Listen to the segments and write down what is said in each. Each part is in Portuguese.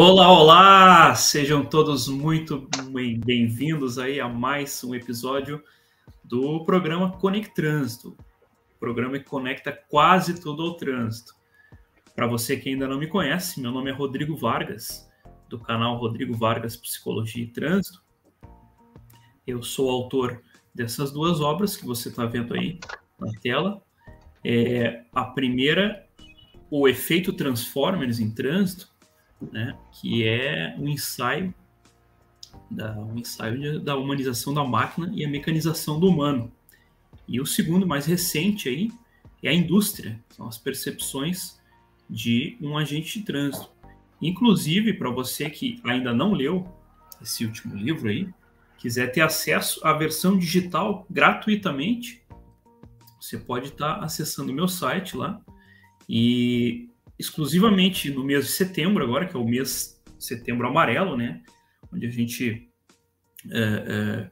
Olá, olá! Sejam todos muito bem-vindos aí a mais um episódio do programa Conect Trânsito, programa que conecta quase tudo ao trânsito. Para você que ainda não me conhece, meu nome é Rodrigo Vargas, do canal Rodrigo Vargas Psicologia e Trânsito. Eu sou autor dessas duas obras que você está vendo aí na tela. É, a primeira, O Efeito Transformers em Trânsito, né, que é um ensaio da, um ensaio de, da humanização da máquina e a mecanização do humano. E o segundo, mais recente aí, é a indústria, são as percepções de um agente de trânsito. Inclusive, para você que ainda não leu esse último livro aí, quiser ter acesso à versão digital gratuitamente, você pode estar tá acessando o meu site lá e exclusivamente no mês de setembro, agora, que é o mês setembro amarelo, né? Onde a gente. É,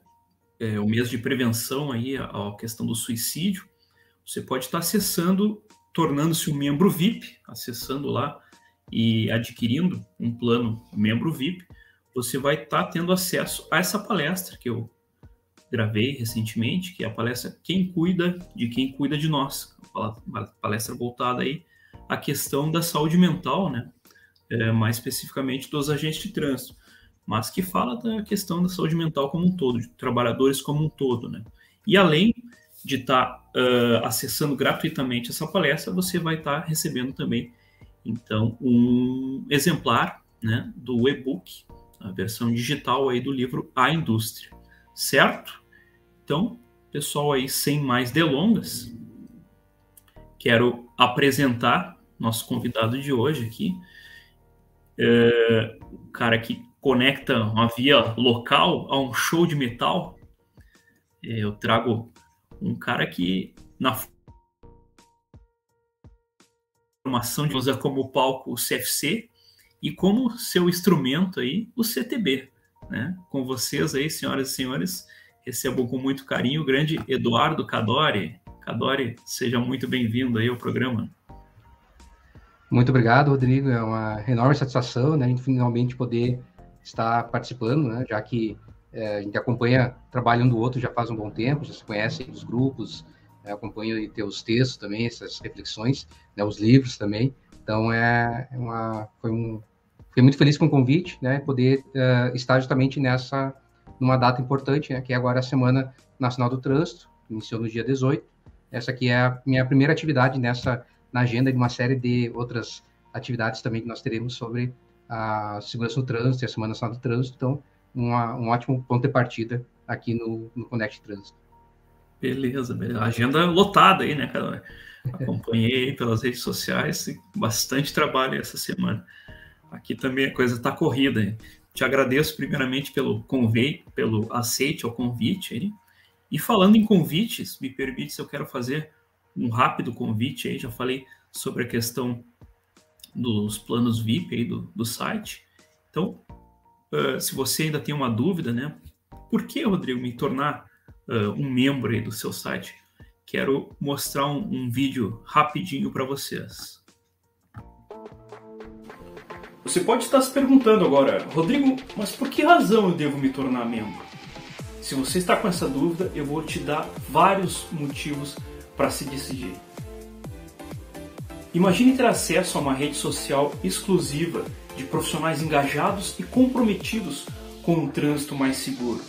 é, é o mês de prevenção aí à, questão do suicídio. Você pode estar acessando, tornando-se um membro VIP, acessando lá e adquirindo um plano membro VIP. Você vai estar tendo acesso a essa palestra que eu gravei recentemente, que é a palestra Quem Cuida de Quem Cuida de Nós. Uma palestra voltada aí a questão da saúde mental, né? É, mais especificamente dos agentes de trânsito, mas que fala da questão da saúde mental como um todo, de trabalhadores como um todo, né? E além de estar tá, uh, acessando gratuitamente essa palestra, você vai estar tá recebendo também, então, um exemplar, né, do e-book, a versão digital aí do livro A Indústria, certo? Então, pessoal aí, sem mais delongas, quero apresentar nosso convidado de hoje aqui. É, o cara que conecta uma via local a um show de metal. É, eu trago um cara que na formação de usa como palco o CFC e como seu instrumento aí o CTB, né? Com vocês aí, senhoras e senhores, recebo com muito carinho o grande Eduardo Cadori. Cadori, seja muito bem-vindo aí ao programa. Muito obrigado, Rodrigo. É uma enorme satisfação, né, finalmente poder estar participando, né, já que é, a gente acompanha o trabalho um do outro já faz um bom tempo, já se conhece os grupos, é, acompanha teus textos também, essas reflexões, né, os livros também. Então, é, é uma, foi um, fiquei muito feliz com o convite, né, poder uh, estar justamente nessa, numa data importante, né, que é agora a Semana Nacional do Trânsito, iniciou no dia 18. Essa aqui é a minha primeira atividade nessa na agenda de uma série de outras atividades também que nós teremos sobre a segurança no trânsito e a Semana Nacional do Trânsito. Então, uma, um ótimo ponto de partida aqui no, no Connect Trânsito. Beleza, beleza. Agenda lotada aí, né, cara? Acompanhei pelas redes sociais, bastante trabalho essa semana. Aqui também a coisa está corrida. Hein? Te agradeço primeiramente pelo convite, pelo aceite ao convite aí. E falando em convites, me permite se eu quero fazer um rápido convite aí, já falei sobre a questão dos planos VIP aí do, do site. Então, uh, se você ainda tem uma dúvida, né? Por que, Rodrigo, me tornar uh, um membro aí do seu site? Quero mostrar um, um vídeo rapidinho para vocês. Você pode estar se perguntando agora, Rodrigo, mas por que razão eu devo me tornar membro? Se você está com essa dúvida, eu vou te dar vários motivos para se decidir. Imagine ter acesso a uma rede social exclusiva de profissionais engajados e comprometidos com um trânsito mais seguro.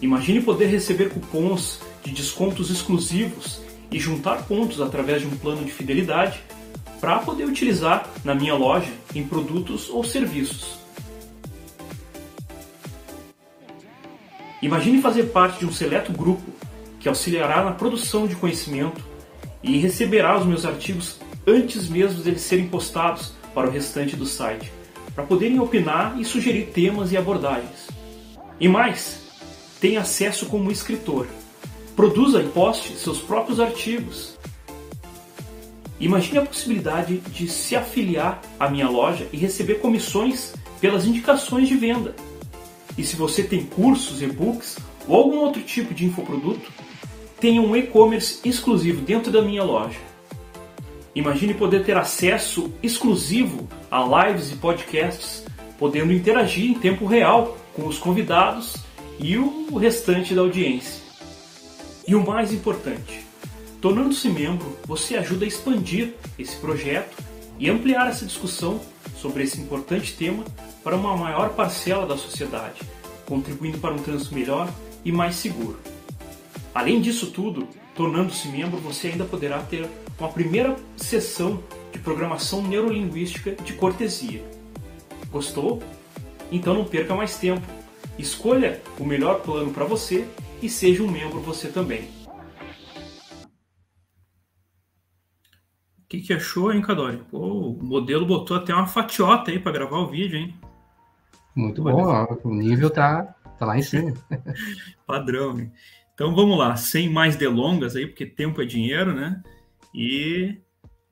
Imagine poder receber cupons de descontos exclusivos e juntar pontos através de um plano de fidelidade para poder utilizar na minha loja em produtos ou serviços. Imagine fazer parte de um seleto grupo que auxiliará na produção de conhecimento e receberá os meus artigos antes mesmo deles serem postados para o restante do site, para poderem opinar e sugerir temas e abordagens. E mais, tem acesso como escritor. Produza e poste seus próprios artigos. Imagine a possibilidade de se afiliar à minha loja e receber comissões pelas indicações de venda. E se você tem cursos, e-books ou algum outro tipo de infoproduto, tenho um e-commerce exclusivo dentro da minha loja. Imagine poder ter acesso exclusivo a lives e podcasts, podendo interagir em tempo real com os convidados e o restante da audiência. E o mais importante, tornando-se membro, você ajuda a expandir esse projeto e ampliar essa discussão sobre esse importante tema para uma maior parcela da sociedade, contribuindo para um trânsito melhor e mais seguro. Além disso tudo, tornando-se membro, você ainda poderá ter uma primeira sessão de programação neurolinguística de cortesia. Gostou? Então não perca mais tempo. Escolha o melhor plano para você e seja um membro você também. O que, que achou, hein, Cadori? Pô, o modelo botou até uma fatiota aí para gravar o vídeo, hein? Muito bom, ó, o nível tá, tá lá em cima. Padrão, hein? Então vamos lá, sem mais delongas aí, porque tempo é dinheiro, né? E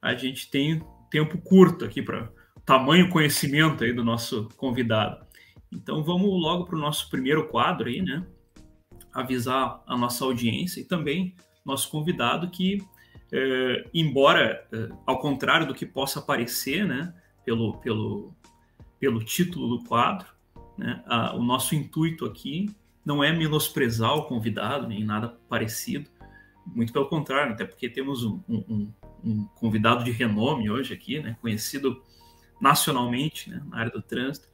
a gente tem tempo curto aqui para tamanho conhecimento aí do nosso convidado. Então vamos logo para o nosso primeiro quadro aí, né? Avisar a nossa audiência e também nosso convidado que, é, embora é, ao contrário do que possa parecer, né? Pelo, pelo, pelo título do quadro, né? A, o nosso intuito aqui não é menosprezar o convidado nem nada parecido, muito pelo contrário, até porque temos um, um, um convidado de renome hoje aqui, né? Conhecido nacionalmente né? na área do trânsito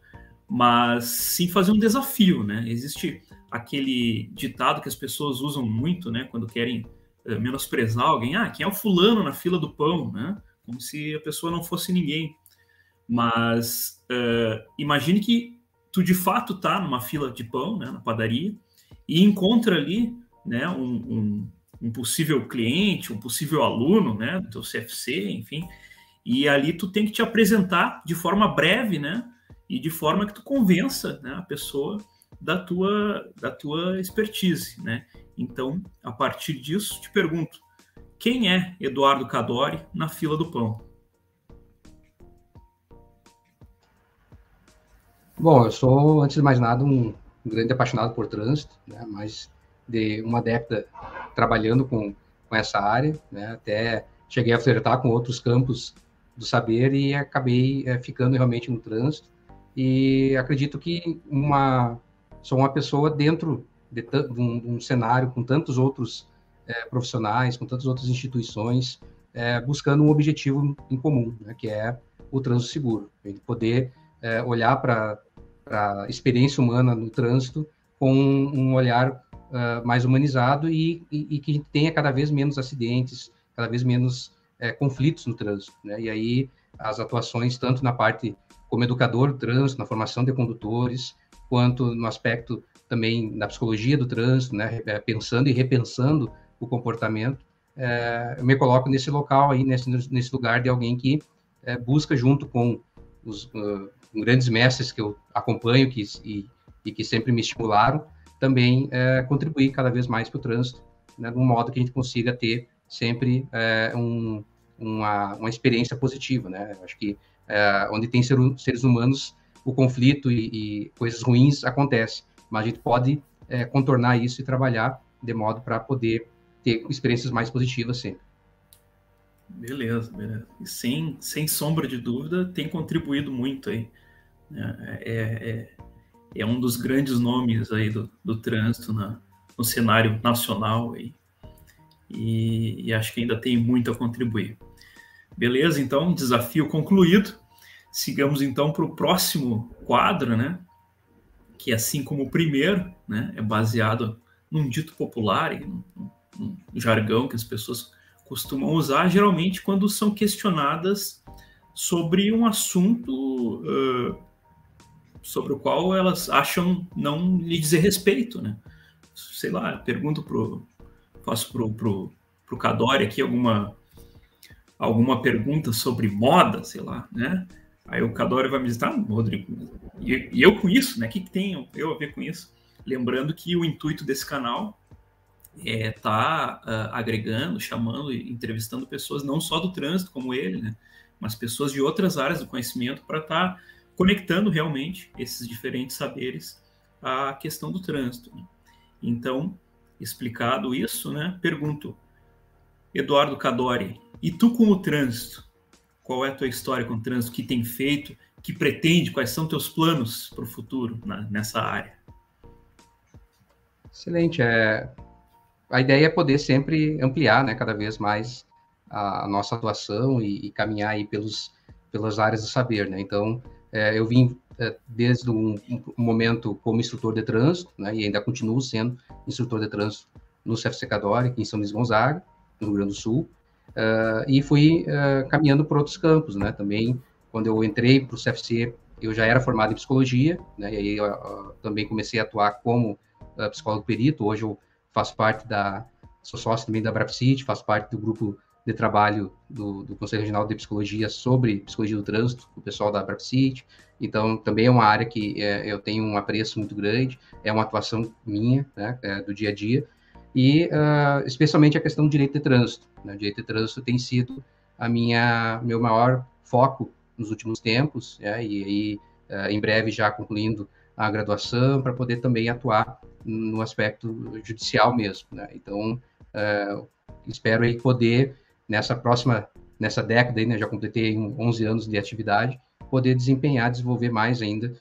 mas sim fazer um desafio, né? Existe aquele ditado que as pessoas usam muito, né, quando querem uh, menosprezar alguém, ah, quem é o fulano na fila do pão, né? Como se a pessoa não fosse ninguém. Mas uh, imagine que tu de fato tá numa fila de pão, né, na padaria, e encontra ali, né, um, um, um possível cliente, um possível aluno, né, do teu CFC, enfim, e ali tu tem que te apresentar de forma breve, né, e de forma que tu convença né, a pessoa da tua, da tua expertise, né? Então, a partir disso, te pergunto, quem é Eduardo Cadori na fila do pão? Bom, eu sou, antes de mais nada, um grande apaixonado por trânsito, né? mais de uma década trabalhando com, com essa área, né? até cheguei a flertar com outros campos do saber e acabei é, ficando realmente no trânsito. E acredito que uma sou uma pessoa dentro de, de, um, de um, cenário com tantos outros é, profissionais, com tantas outras instituições, é, buscando um objetivo em comum, né, que é o trânsito seguro. Poder é, olhar para a experiência humana no trânsito com um olhar uh, mais humanizado e, e, e, que tenha cada vez menos acidentes, cada vez menos é, conflitos no trânsito. Né? E aí as atuações, tanto na parte como educador do trânsito, na formação de condutores, quanto no aspecto também da psicologia do trânsito, né, é, pensando e repensando o comportamento, é, eu me coloco nesse local aí, nesse, nesse lugar de alguém que é, busca junto com os uh, grandes mestres que eu acompanho que, e, e que sempre me estimularam, também é, contribuir cada vez mais para o trânsito, né, de um modo que a gente consiga ter sempre é, um, uma, uma experiência positiva, né? Acho que é, onde tem ser, seres humanos, o conflito e, e, coisas ruins acontecem, mas a gente pode é, contornar isso e trabalhar de modo para poder ter experiências mais positivas sempre. Beleza, beleza. E sem, sem sombra de dúvida, tem contribuído muito aí. É, é, é, é um dos grandes nomes aí do, do trânsito na, no cenário nacional aí. E, e acho que ainda tem muito a contribuir. Beleza, então, desafio concluído. Sigamos então para o próximo quadro, né? Que assim como o primeiro, né, é baseado num dito popular e num, num jargão que as pessoas costumam usar, geralmente quando são questionadas sobre um assunto uh, sobre o qual elas acham não lhe dizer respeito, né? Sei lá, pergunto pro faço pro, pro, pro Cadore aqui alguma alguma pergunta sobre moda, sei lá, né? Aí o Cadore vai me dizer, tá, Rodrigo, e, e, eu com isso, né? O que, que tem eu a ver com isso? Lembrando que o intuito desse canal é tá uh, agregando, chamando e entrevistando pessoas não só do trânsito como ele, né? Mas pessoas de outras áreas do conhecimento para estar tá conectando realmente esses diferentes saberes à questão do trânsito. Né? Então, explicado isso, né? Pergunto, Eduardo Cadori, E tu com o trânsito, qual é a tua história com o trânsito, o que tem feito, que pretende, quais são teus planos para o futuro na, nessa área? Excelente. É, a ideia é poder sempre ampliar, né, cada vez mais a, a nossa atuação e, e, caminhar aí pelos, pelas áreas do saber, né? Então, é, eu vim é, desde um, um, momento como instrutor de trânsito, né, e ainda continuo sendo instrutor de trânsito no CFC Cadore, aqui em São Luís Gonzaga, no Rio Grande do Sul, uh, e fui uh, caminhando por outros campos, né? Também, quando eu entrei para o CFC, eu já era formado em psicologia, né? E aí uh, também comecei a atuar como psicólogo perito. Hoje eu faço parte da, sou sócio também da Brapsit, faço parte do grupo de trabalho do, do, Conselho Regional de Psicologia sobre psicologia do trânsito, o pessoal da Brapsit. Então, também é uma área que é, eu tenho um apreço muito grande, é uma atuação minha, né, é, do dia a dia e uh, especialmente a questão do direito de trânsito. Né? O direito de trânsito tem sido a minha meu maior foco nos últimos tempos, né? e aí uh, em breve já concluindo a graduação para poder também atuar no aspecto judicial mesmo. Né? Então uh, espero aí poder nessa próxima nessa década aí, né, já completei 11 anos de atividade, poder desempenhar, desenvolver mais ainda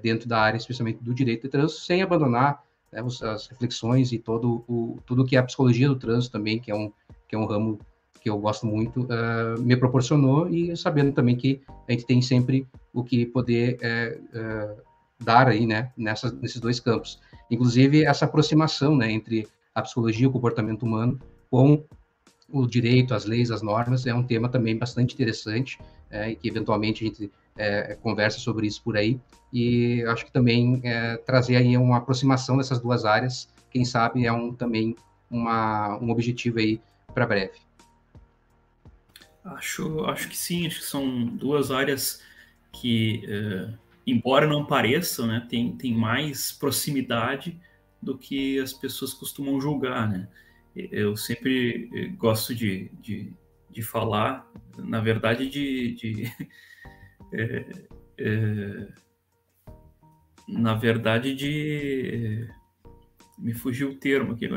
dentro da área, especialmente do direito de trânsito, sem abandonar né, as reflexões e todo o, tudo que é a psicologia do trânsito também, que é um, que é um ramo que eu gosto muito, uh, me proporcionou e sabendo também que a gente tem sempre o que poder uh, dar aí, né, nesses dois campos. Inclusive, essa aproximação, né, entre a psicologia e o comportamento humano com o direito, as leis, as normas, é um tema também bastante interessante é, e que eventualmente a gente é, conversa sobre isso por aí. E acho que também é, trazer aí uma aproximação dessas duas áreas, quem sabe é um, também uma, um objetivo aí para breve. Acho, acho que sim, acho que são duas áreas que, é, embora não pareçam, né, tem, tem mais proximidade do que as pessoas costumam julgar, né? Eu sempre é, gosto de, de, de falar, na verdade, de, de é, é, na verdade, de. Me fugiu o termo aqui,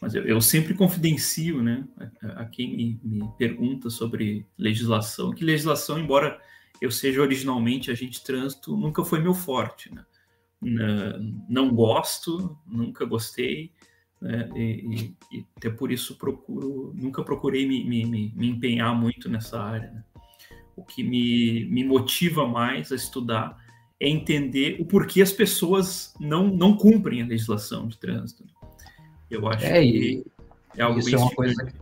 mas eu, eu sempre confidencio né, a, a quem me, me, pergunta sobre legislação, que legislação, embora eu seja originalmente agente de trânsito, nunca foi meu forte. Né? Não gosto, nunca gostei, né? e, e, e, até por isso procuro, nunca procurei me, me, me empenhar muito nessa área. Né? o que me, me motiva mais a estudar é entender o porquê as pessoas não, não cumprem a legislação de trânsito. Eu acho é, que é algo isso é uma coisa que,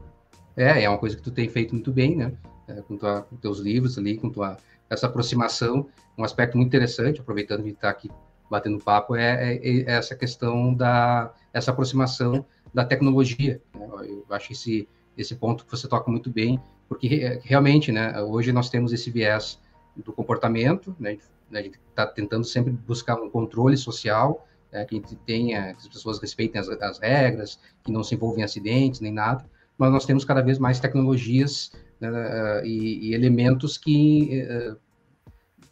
é, é uma coisa que tu tem feito muito bem, né? É, com, tua, com teus livros ali, com tua essa aproximação, um aspecto muito interessante, aproveitando que está aqui batendo papo, é, é, é, essa questão da essa aproximação da tecnologia. Né? Eu acho esse esse ponto que você toca muito bem, porque realmente, né, hoje nós temos esse viés do comportamento, né, a gente está tentando sempre buscar um controle social, é, que tenha, que as pessoas respeitem as, as, regras, que não se envolvam em acidentes nem nada, mas nós temos cada vez mais tecnologias né, e, e, elementos que uh,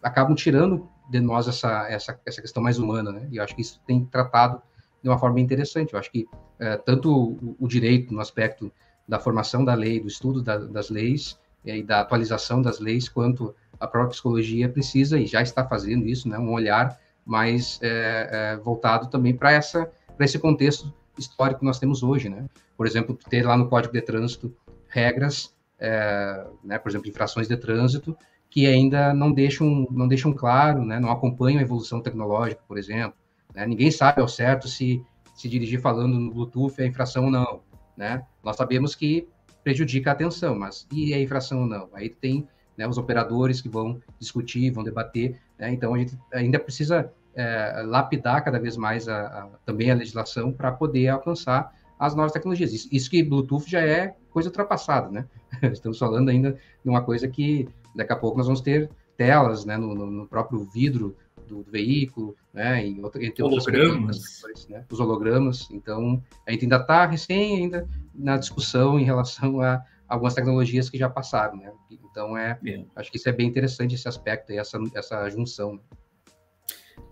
acabam tirando de nós essa, essa, essa questão mais humana, né? E eu acho que isso tem tratado de uma forma interessante. Eu acho que uh, tanto o, o direito no aspecto da formação da lei, do estudo da, das leis e da atualização das leis, quanto a própria psicologia precisa e já está fazendo isso, né, um olhar mais é, é, voltado também para essa para esse contexto histórico que nós temos hoje, né? Por exemplo, ter lá no Código de Trânsito regras, é, né, por exemplo, infrações de trânsito que ainda não deixam não deixam claro, né, não acompanham a evolução tecnológica, por exemplo. Né? Ninguém sabe ao certo se se dirigir falando no Bluetooth é infração ou não né? Nós sabemos que prejudica a atenção, mas e a infração ou não? Aí tem né, os operadores que vão discutir, vão debater, né? então a gente ainda precisa é, lapidar cada vez mais a, a, também a legislação para poder alcançar as novas tecnologias. Isso, isso, que Bluetooth já é coisa ultrapassada, né? Estamos falando ainda de uma coisa que daqui a pouco nós vamos ter telas né, no, no próprio vidro do, do veículo, né, e outra, entre hologramas. outras né, os hologramas. Então, a gente ainda está recém ainda na discussão em relação a algumas tecnologias que já passaram, né? Então, é, é. acho que isso é bem interessante esse aspecto, essa, essa junção.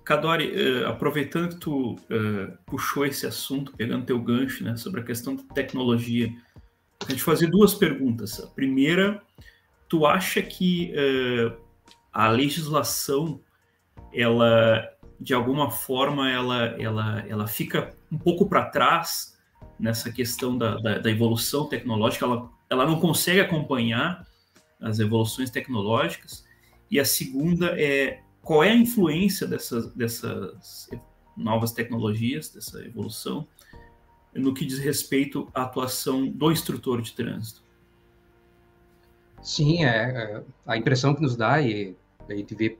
Cadori, uh, aproveitando que tu uh, puxou esse assunto, pegando teu gancho, né, sobre a questão da tecnologia, a gente fazer duas perguntas. A primeira, tu acha que uh, a legislação, ela, de alguma forma, ela, ela, ela fica um pouco para trás nessa questão da, da, da, evolução tecnológica, ela, ela não consegue acompanhar as evoluções tecnológicas. E a segunda é qual é a influência dessas, dessas novas tecnologias, dessa evolução, no que diz respeito à atuação do instrutor de trânsito? Sim, é, é a impressão que nos dá, e a gente vê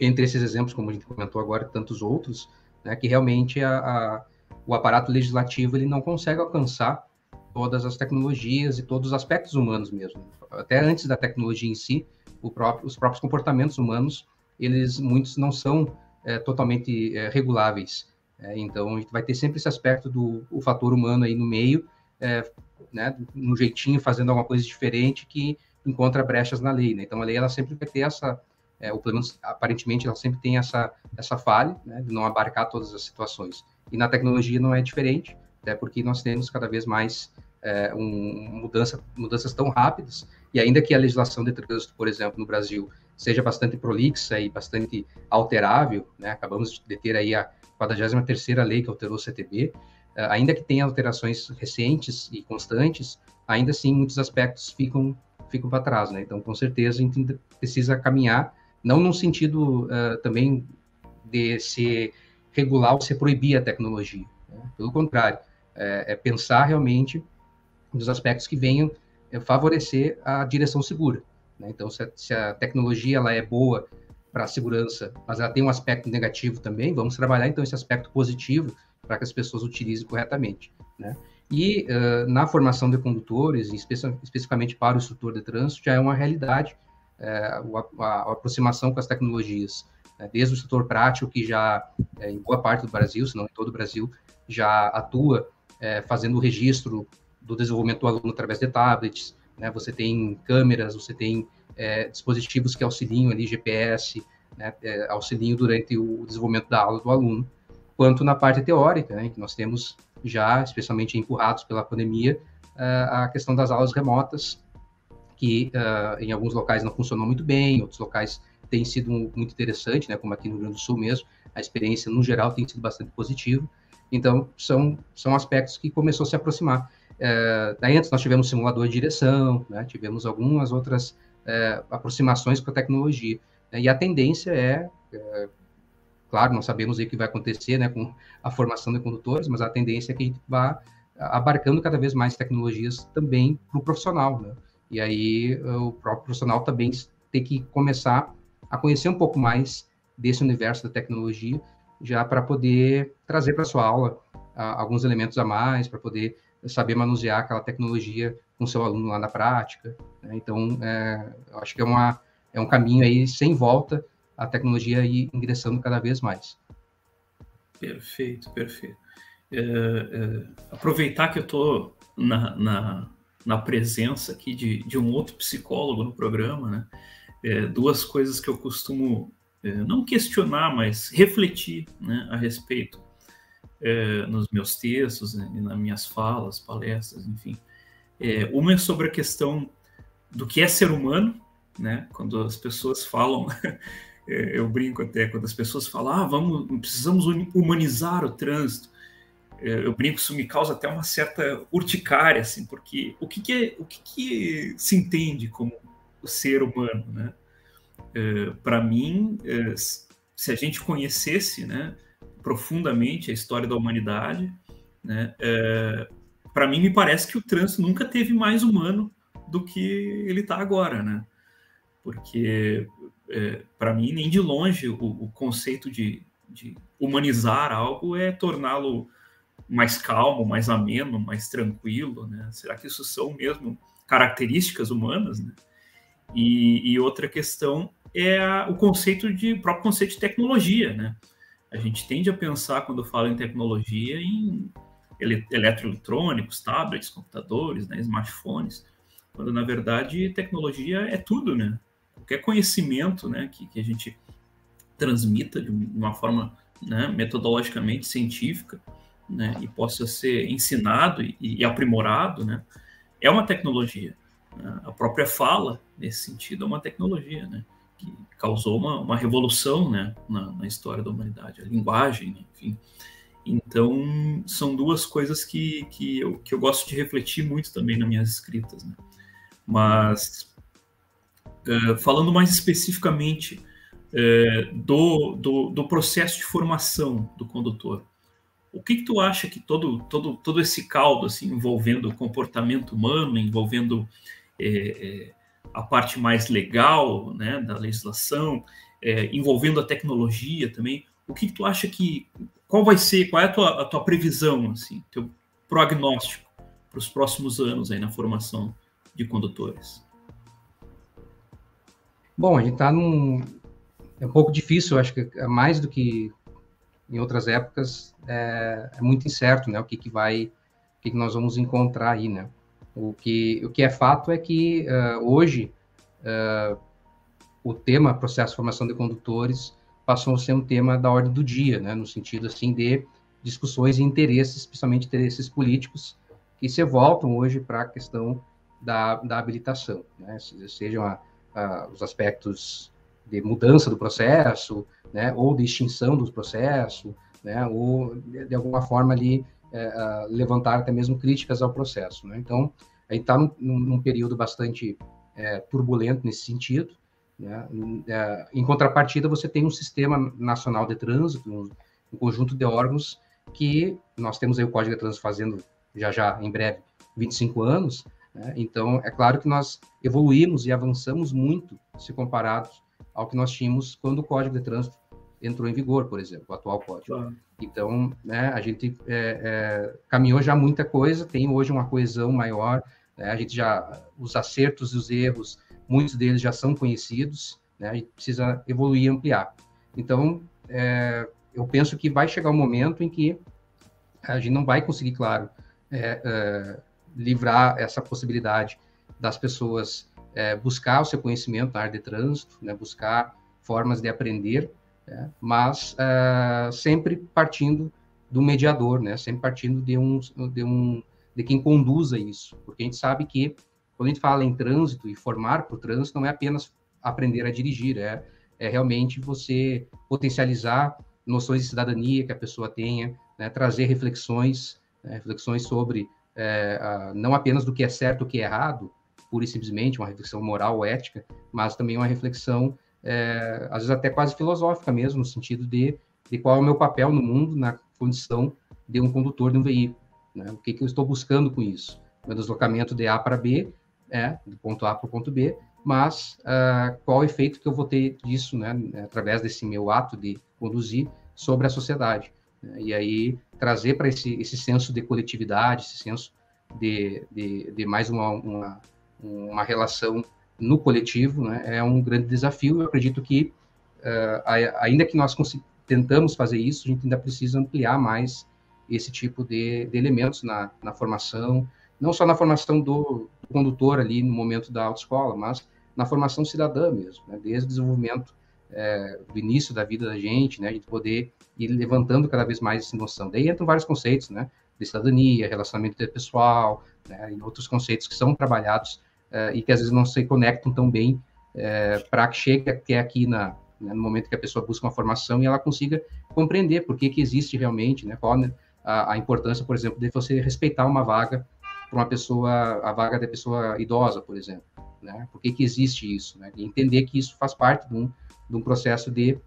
entre esses exemplos, como a gente comentou agora, tantos outros, né, que realmente a, a, o aparato legislativo ele não consegue alcançar todas as tecnologias e todos os aspectos humanos mesmo. Até antes da tecnologia em si, próprio, os próprios comportamentos humanos, eles muitos não são é, totalmente é, reguláveis. É, então, a gente vai ter sempre esse aspecto do o fator humano aí no meio, é, né, um jeitinho, fazendo alguma coisa diferente que encontra brechas na lei. Né? Então, a lei ela sempre vai ter essa, é, ou pelo menos aparentemente, ela sempre tem essa, essa falha né, de não abarcar todas as situações. E na tecnologia não é diferente, até porque nós temos cada vez mais é, um, mudança, mudanças tão rápidas, e ainda que a legislação de trânsito, por exemplo, no Brasil, seja bastante prolixa e bastante alterável, né? acabamos de ter aí a 43ª lei que alterou o CTB, é, ainda que tenha alterações recentes e constantes, ainda assim muitos aspectos ficam ficam para trás, né? Então, com certeza a gente precisa caminhar, não no sentido uh, também de se regular ou se proibir a tecnologia, né? pelo contrário, é, é pensar realmente dos aspectos que venham é, favorecer a direção segura. Né? Então, se a, se a, tecnologia ela é boa para a segurança, mas ela tem um aspecto negativo também, vamos trabalhar então esse aspecto positivo para que as pessoas utilizem corretamente. Né? E uh, na formação de condutores, especi especificamente para o instrutor de trânsito, já é uma realidade a, a, aproximação com as tecnologias, né? desde o setor prático, que já, em boa parte do Brasil, se não em todo o Brasil, já atua fazendo o registro do desenvolvimento do aluno através de tablets, né? Você tem câmeras, você tem é, dispositivos que auxiliam ali, GPS, né? É, auxiliam durante o desenvolvimento da aula do aluno, quanto na parte teórica, né? Que nós temos já, especialmente empurrados pela pandemia, a questão das aulas remotas, que uh, em alguns locais não funcionou muito bem, em outros locais tem sido muito interessante, né? Como aqui no Rio Grande do Sul mesmo, a experiência no geral tem sido bastante positiva. Então, são, são aspectos que começou a se aproximar. É, daí antes nós tivemos simulador de direção, né, tivemos algumas outras é, aproximações com a tecnologia. Né, e a tendência é, é, claro, não sabemos o que vai acontecer né, com a formação de condutores, mas a tendência é que a gente vá abarcando cada vez mais tecnologias também para o profissional. Né? E aí o próprio profissional também tem que começar a conhecer um pouco mais desse universo da tecnologia, já para poder trazer para sua aula alguns elementos a mais, para poder saber manusear aquela tecnologia com seu aluno lá na prática. Né? Então, é, eu acho que é, uma, é um caminho aí sem volta a tecnologia ir ingressando cada vez mais. Perfeito, perfeito. É, é, aproveitar que eu estou na, na, na, presença aqui de, de um outro psicólogo no programa, né? É, duas coisas que eu costumo é, não questionar, mas refletir né, a respeito é, nos meus textos né, nas minhas falas, palestras, enfim. É, uma é sobre a questão do que é ser humano, né? Quando as pessoas falam, é, eu brinco até, quando as pessoas falam, ah, vamos, precisamos humanizar o trânsito, é, eu brinco, isso me causa até uma certa urticária, assim, porque o que, que é, o que, que se entende como o ser humano, né? É, Para mim, se a gente conhecesse, né, profundamente a história da humanidade, né? É, para mim me parece que o trânsito nunca teve mais humano do que ele está agora, né? Porque é, para mim nem de longe o, o conceito de, de, humanizar algo é torná-lo mais calmo, mais ameno, mais tranquilo, né? Será que isso são mesmo características humanas, né? E, e outra questão é a, o conceito de o próprio conceito de tecnologia, né? A gente tende a pensar, quando fala em tecnologia, em ele, eletroeletrônicos, tablets, computadores, né, smartphones, quando na verdade tecnologia é tudo, né? Qualquer conhecimento né, que, que a gente transmita de uma forma né, metodologicamente científica né, e possa ser ensinado e, e aprimorado, né, é uma tecnologia. A própria fala, nesse sentido, é uma tecnologia, né? Que causou uma, uma revolução, né? Na, na, história da humanidade, a linguagem, né? enfim. Então, são duas coisas que, que, eu, que eu gosto de refletir muito também nas minhas escritas, né? Mas, uh, falando mais especificamente uh, do, do, do processo de formação do condutor, o que, que tu acha que todo, todo, todo esse caldo, assim, envolvendo comportamento humano, envolvendo é, a parte mais legal né, da legislação, é, envolvendo a tecnologia também, o que, que, tu acha que. Qual vai ser, qual é a tua, a tua previsão, assim, teu prognóstico para os próximos anos aí na formação de condutores? Bom, a gente está num. É um pouco difícil, acho que é mais do que em outras épocas, é, é muito incerto, né? O que, que vai, o que, que nós vamos encontrar aí, né? O que, o que é fato é que uh, hoje uh, o tema processo de formação de condutores passou a ser um tema da ordem do dia, né? No sentido assim de discussões e interesses, especialmente interesses políticos, que se voltam hoje para a questão da, da habilitação, né? sejam a, a, os aspectos de mudança do processo, né, ou de extinção do processo, né, ou de, de alguma forma ali é, levantar até mesmo críticas ao processo. Né? Então, a gente está num, num, período bastante é, turbulento nesse sentido. Né? É, em contrapartida, você tem um sistema nacional de trânsito, um, um conjunto de órgãos que nós temos aí o Código de Trânsito fazendo já já em breve 25 anos, né? Então, é claro que nós evoluímos e avançamos muito se comparados ao que nós tínhamos quando o Código de Trânsito entrou em vigor, por exemplo, o atual código. Claro. Então, né, a gente é, é, caminhou já muita coisa, tem hoje uma coesão maior, né, a gente já, os acertos e os erros, muitos deles já são conhecidos, né, a gente precisa evoluir e ampliar. Então, é, eu penso que vai chegar um momento em que a gente não vai conseguir, claro, é, é, livrar essa possibilidade das pessoas é, buscar o seu conhecimento na área de trânsito, né, buscar formas de aprender, né, mas é, sempre partindo do mediador, né, sempre partindo de um, de um de quem conduza isso, porque a gente sabe que quando a gente fala em trânsito e formar para o trânsito, não é apenas aprender a dirigir, é, é realmente você potencializar noções de cidadania que a pessoa tenha, né, trazer reflexões, né, reflexões sobre é, a, não apenas do que é certo o que é errado, pura e simplesmente uma reflexão moral ou ética, mas também uma reflexão, é, às vezes até quase filosófica mesmo, no sentido de, de qual é o meu papel no mundo na condição de um condutor de um veículo. Né? O que, que eu estou buscando com isso? Meu deslocamento de A para B, é, do ponto A para o ponto B, mas uh, qual o efeito que eu vou ter disso, né, através desse meu ato de conduzir sobre a sociedade. Né? E aí trazer para esse, esse senso de coletividade, esse senso de, de, de mais uma, uma, uma, relação no coletivo, né? é um grande desafio. Eu acredito que, uh, ainda que nós tentamos fazer isso, a gente ainda precisa ampliar mais esse tipo de, de elementos na, na, formação, não só na formação do, do, condutor ali no momento da autoescola, mas na formação cidadã mesmo, né? desde o desenvolvimento é, do início da vida da gente, né, a gente poder ir levantando cada vez mais essa noção. Daí entram vários conceitos, né, de cidadania, relacionamento interpessoal, né, e outros conceitos que são trabalhados e que às vezes não se conectam tão bem é, para que chegue até aqui na, né, no momento que a pessoa busca uma formação e ela consiga compreender por que, que existe realmente, né, qual a, a importância, por exemplo, de você respeitar uma vaga para uma pessoa, a vaga da pessoa idosa, por exemplo, né, por que, que existe isso, né, entender que isso faz parte de um de um processo de,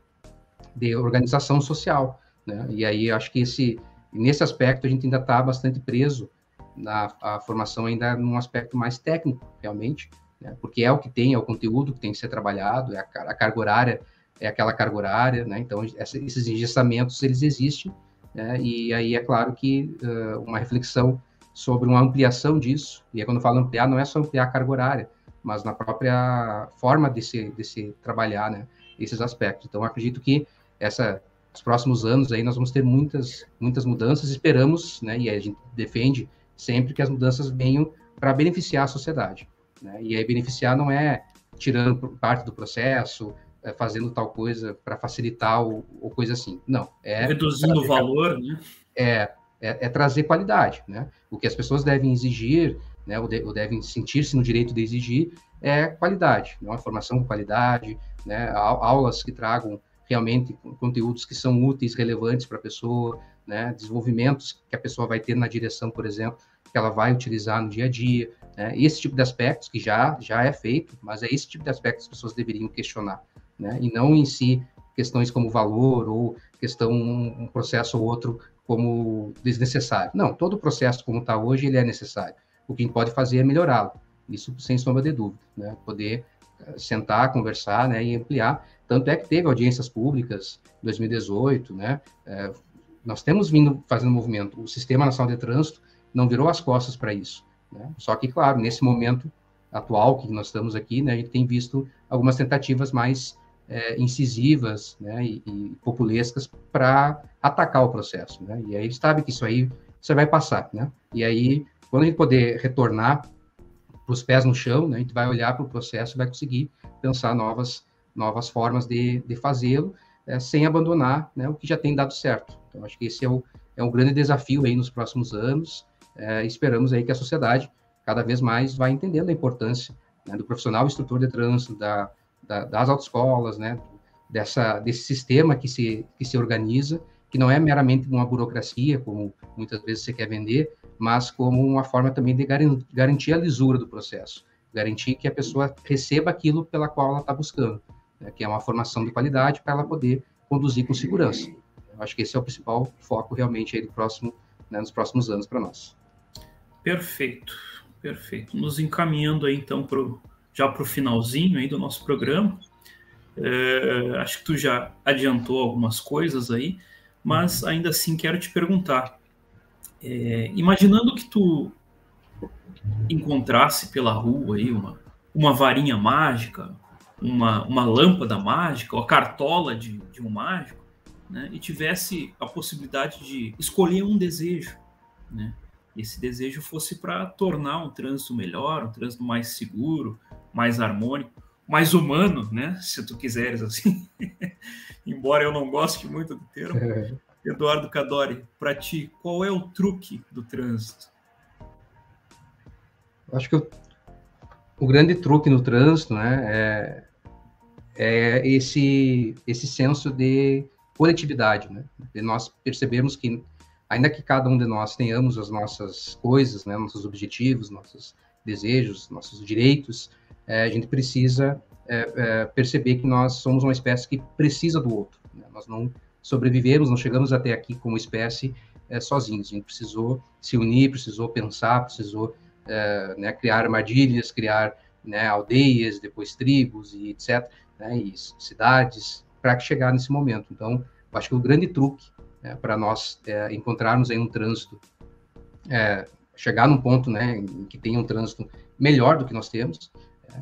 de organização social. Né? E aí acho que esse, nesse aspecto a gente ainda está bastante preso na a formação ainda num aspecto mais técnico, realmente, né? porque é o que tem, é o conteúdo que tem que ser trabalhado, é a, a carga horária, é aquela carga horária, né? então essa, esses engessamentos eles existem, né? e aí é claro que uh, uma reflexão sobre uma ampliação disso, e aí quando eu falo ampliar, não é só ampliar a carga horária, mas na própria forma de se, de se trabalhar, né? esses aspectos. Então, acredito que essa, os próximos anos aí nós vamos ter muitas, muitas mudanças, esperamos, né, e a gente defende sempre que as mudanças venham para beneficiar a sociedade. Né? E aí beneficiar não é tirando parte do processo, é fazendo tal coisa para facilitar ou, ou, coisa assim. Não. É Reduzindo o valor, né? É, é, é, trazer qualidade, né? O que as pessoas devem exigir né, ou, de, ou devem sentir-se no direito de exigir, é qualidade, né, uma formação com qualidade, né, aulas que tragam realmente conteúdos que são úteis, relevantes para a pessoa, né, desenvolvimentos que a pessoa vai ter na direção, por exemplo, que ela vai utilizar no dia a dia, né, esse tipo de aspectos que já já é feito, mas é esse tipo de aspectos que as pessoas deveriam questionar, né, e não em si questões como valor ou questão um processo ou outro como desnecessário. Não, todo o processo como está hoje ele é necessário. O que a gente pode fazer é melhorá-lo. Isso sem sombra de dúvida, né? Poder eh, sentar, conversar, né, e ampliar. Tanto é que teve audiências públicas em 2018, né? É, nós temos vindo fazendo movimento. O Sistema Nacional de Trânsito não virou as costas para isso. Né? Só que, claro, nesse momento atual que nós estamos aqui, né, a gente tem visto algumas tentativas mais é, incisivas né, e, e populescas para atacar o processo. Né? E aí sabe que isso aí você vai passar. Né? E aí, quando a gente poder retornar para os pés no chão, né, a gente vai olhar para o processo e vai conseguir pensar novas, novas formas de, de fazê-lo, é, sem abandonar né, o que já tem dado certo. Então, acho que esse é, o, é um grande desafio aí nos próximos anos. É, esperamos aí que a sociedade cada vez mais vai entendendo a importância né, do profissional instrutor de trânsito, da, da, das autoescolas, né, dessa, desse sistema que se, que se organiza, que não é meramente uma burocracia, como muitas vezes você quer vender, mas como uma forma também de garantir a lisura do processo, garantir que a pessoa receba aquilo pela qual ela está buscando, né, que é uma formação de qualidade para ela poder conduzir com segurança. Eu acho que esse é o principal foco realmente aí do próximo, né, nos próximos anos para nós. Perfeito, perfeito. Nos encaminhando aí então para já para o finalzinho aí do nosso programa. É, acho que tu já adiantou algumas coisas aí, mas ainda assim quero te perguntar. É, imaginando que tu encontrasse pela rua aí uma, uma varinha mágica, uma, uma lâmpada mágica, ou a cartola de, de um mágico, né, e tivesse a possibilidade de escolher um desejo, né, esse desejo fosse para tornar um trânsito melhor, um trânsito mais seguro, mais harmônico, mais humano, né? Se tu quiseres assim. Embora eu não goste muito do termo. É. Eduardo Cadori, para ti, qual é o truque do trânsito? Acho que o, o grande truque no trânsito, né, é, é esse esse senso de coletividade, né? De nós percebemos que ainda que cada um de nós tenhamos as nossas coisas, né, nossos objetivos, nossos desejos, nossos direitos, é, a gente precisa é, é, perceber que nós somos uma espécie que precisa do outro. Né? Nós não sobrevivemos, não chegamos até aqui como espécie é, sozinhos. A gente precisou se unir, precisou pensar, precisou é, né, criar armadilhas, criar né, aldeias, depois tribos e etc. Né, e cidades para chegar nesse momento. Então, acho que o grande truque né, para nós é, encontrarmos aí um trânsito, chegar num ponto né, em que tenha um trânsito melhor do que nós temos,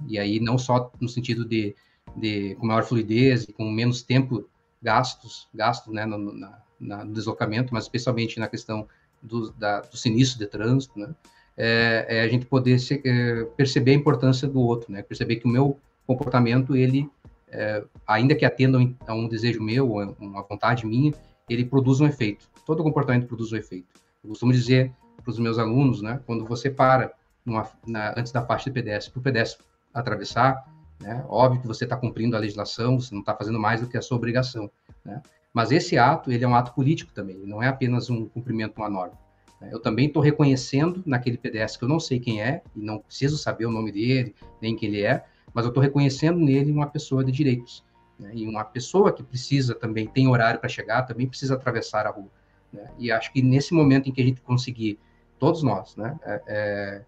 e aí não só no sentido de, de com maior fluidez e com menos tempo gastos, gastos né, no, na, na, no deslocamento, mas especialmente na questão do, da, do sinistro de trânsito, né? É, é a gente poder se, é, perceber a importância do outro, né? Perceber que o meu comportamento, ele, é, ainda que atenda a um desejo meu, uma vontade minha, ele produz um efeito. Todo comportamento produz um efeito. Eu costumo dizer para os meus alunos, né? Quando você para numa, na, antes da faixa de pedestre, para o pedestre atravessar, né? Óbvio que você está cumprindo a legislação, você não está fazendo mais do que a sua obrigação, né? Mas esse ato, ele é um ato político também, não é apenas um cumprimento de uma norma. Né? Eu também estou reconhecendo naquele pedestre que eu não sei quem é, e não preciso saber o nome dele, nem quem ele é, mas eu estou reconhecendo nele uma pessoa de direitos. Né? E uma pessoa que precisa também, tem horário para chegar, também precisa atravessar a rua. Né? E acho que nesse momento em que a gente conseguir, todos nós, né, é, é,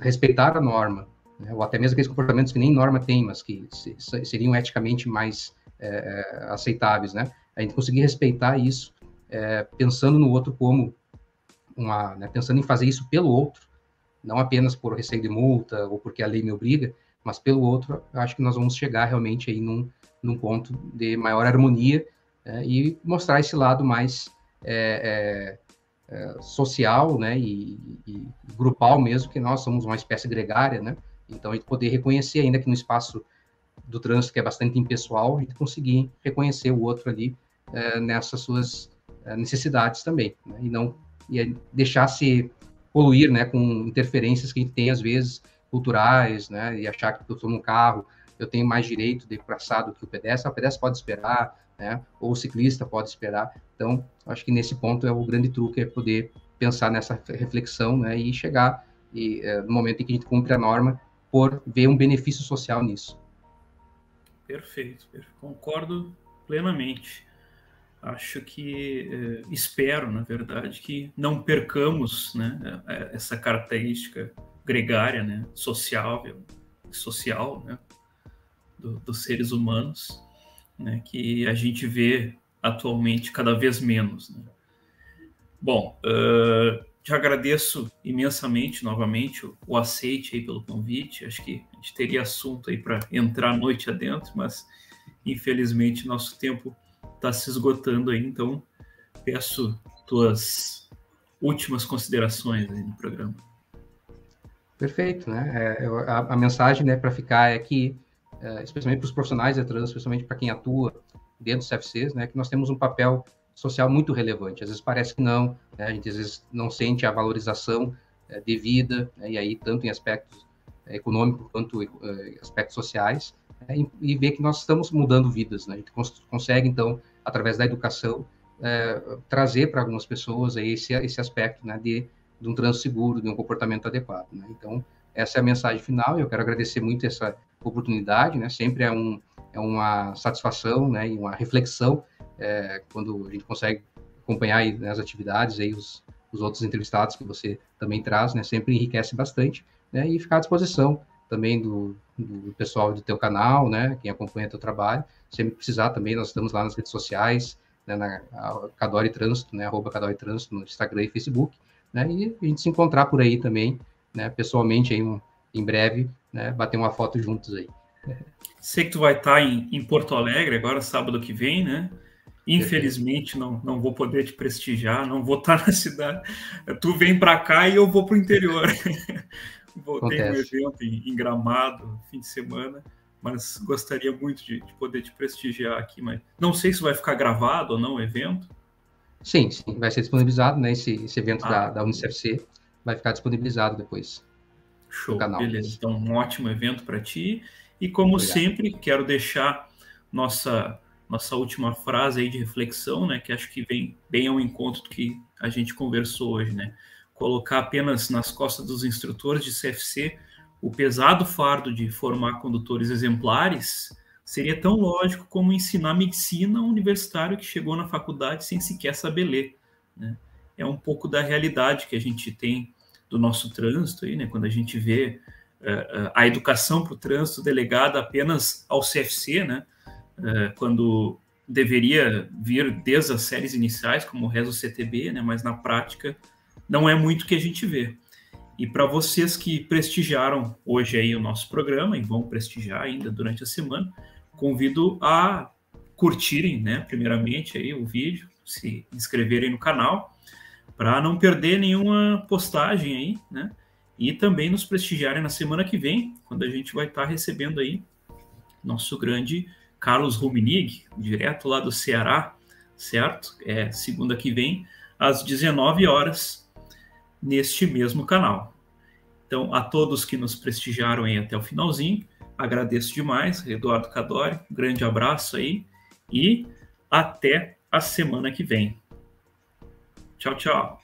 respeitar a norma, né, ou até mesmo aqueles comportamentos que nem norma tem, mas que se, seriam eticamente mais é, é, aceitáveis, né? A gente conseguir respeitar isso, é, pensando no outro como uma, né, pensando em fazer isso pelo outro, não apenas por receio de multa ou porque a lei me obriga, mas pelo outro, acho que nós vamos chegar realmente aí num, num ponto de maior harmonia é, e mostrar esse lado mais é, é, é social, né, e, e, grupal mesmo, que nós somos uma espécie gregária, né, então, a gente poder reconhecer, ainda que no espaço do trânsito, que é bastante impessoal, a gente conseguir reconhecer o outro ali é, nessas suas é, necessidades também, né? e não e deixar se poluir, né, com interferências que a gente tem às vezes culturais, né, e achar que eu estou num carro, eu tenho mais direito de passar do que o pedestre, o pedestre pode esperar, né, ou o ciclista pode esperar. Então, acho que nesse ponto é o grande truque é poder pensar nessa reflexão, né, e chegar e, é, no momento em que a gente cumpre a norma, por ver um benefício social nisso. Perfeito, concordo plenamente. Acho que eh, espero, na verdade, que não percamos né, é, essa característica gregária, né, social, social né, do, dos seres humanos, né, que a gente vê atualmente cada vez menos. Né. Bom, uh, te agradeço imensamente novamente o, o aceite aí pelo convite. Acho que a gente teria assunto aí para entrar noite adentro, mas infelizmente nosso tempo está se esgotando aí, então peço tuas últimas considerações aí no programa. Perfeito, né? É, a, a, mensagem, né, para ficar é que, é, especialmente para os profissionais da trans, especialmente para quem atua dentro dos CFCs, né, que nós temos um papel social muito relevante. Às vezes parece que não, né? a gente às vezes não sente a valorização é, devida, né? e aí tanto em aspectos é, econômicos quanto é, aspectos sociais, é, e, e ver que nós estamos mudando vidas. Né? A gente cons consegue, então, através da educação, é, trazer para algumas pessoas aí esse, esse aspecto né, de, de um trânsito seguro, de um comportamento adequado. Né? Então, essa é a mensagem final. Eu quero agradecer muito essa oportunidade. Né? Sempre é, um, é uma satisfação né, e uma reflexão é, quando a gente consegue acompanhar aí, né, as atividades, aí, os, os outros entrevistados que você também traz, né, sempre enriquece bastante, né, e ficar à disposição também do, do pessoal do teu canal, né, quem acompanha teu trabalho, sempre precisar também, nós estamos lá nas redes sociais, né, na Cadore Trânsito, né, arroba Cadore Trânsito no Instagram e Facebook, né, e a gente se encontrar por aí também, né, pessoalmente aí um, em breve, né, bater uma foto juntos aí. Sei que tu vai estar em, em Porto Alegre agora, sábado que vem, né? Infelizmente, não, não vou poder te prestigiar, não vou estar na cidade. Tu vem para cá e eu vou para o interior. Voltei no evento em, em, Gramado, fim de semana, mas gostaria muito de, de, poder te prestigiar aqui. Mas não sei se vai ficar gravado ou não o evento. Sim, sim, vai ser disponibilizado, né? Esse, esse evento ah, da, da UnicefC vai ficar disponibilizado depois. Show, beleza. Então, um ótimo evento para ti. E como Obrigado. sempre, quero deixar nossa nossa última frase aí de reflexão, né, que acho que vem bem ao encontro do que a gente conversou hoje, né? Colocar apenas nas costas dos instrutores de CFC o pesado fardo de formar condutores exemplares seria tão lógico como ensinar medicina a um universitário que chegou na faculdade sem sequer saber ler, né? É um pouco da realidade que a gente tem do nosso trânsito aí, né? Quando a gente vê uh, a educação para o trânsito delegada apenas ao CFC, né? É, quando deveria vir desde as séries iniciais, como o CTB, né, mas na prática não é muito que a gente vê. E para vocês que prestigiaram hoje aí o nosso programa e vão prestigiar ainda durante a semana, convido a curtirem, né, primeiramente aí o vídeo, se inscreverem no canal, para não perder nenhuma postagem aí, né? E também nos prestigiarem na semana que vem, quando a gente vai estar tá recebendo aí nosso grande Carlos Ruminig, direto lá do Ceará, certo? É segunda que vem, às 19 horas, neste mesmo canal. Então, a todos que nos prestigiaram aí até o finalzinho, agradeço demais, Eduardo Cadori, um grande abraço aí e até a semana que vem. Tchau, tchau.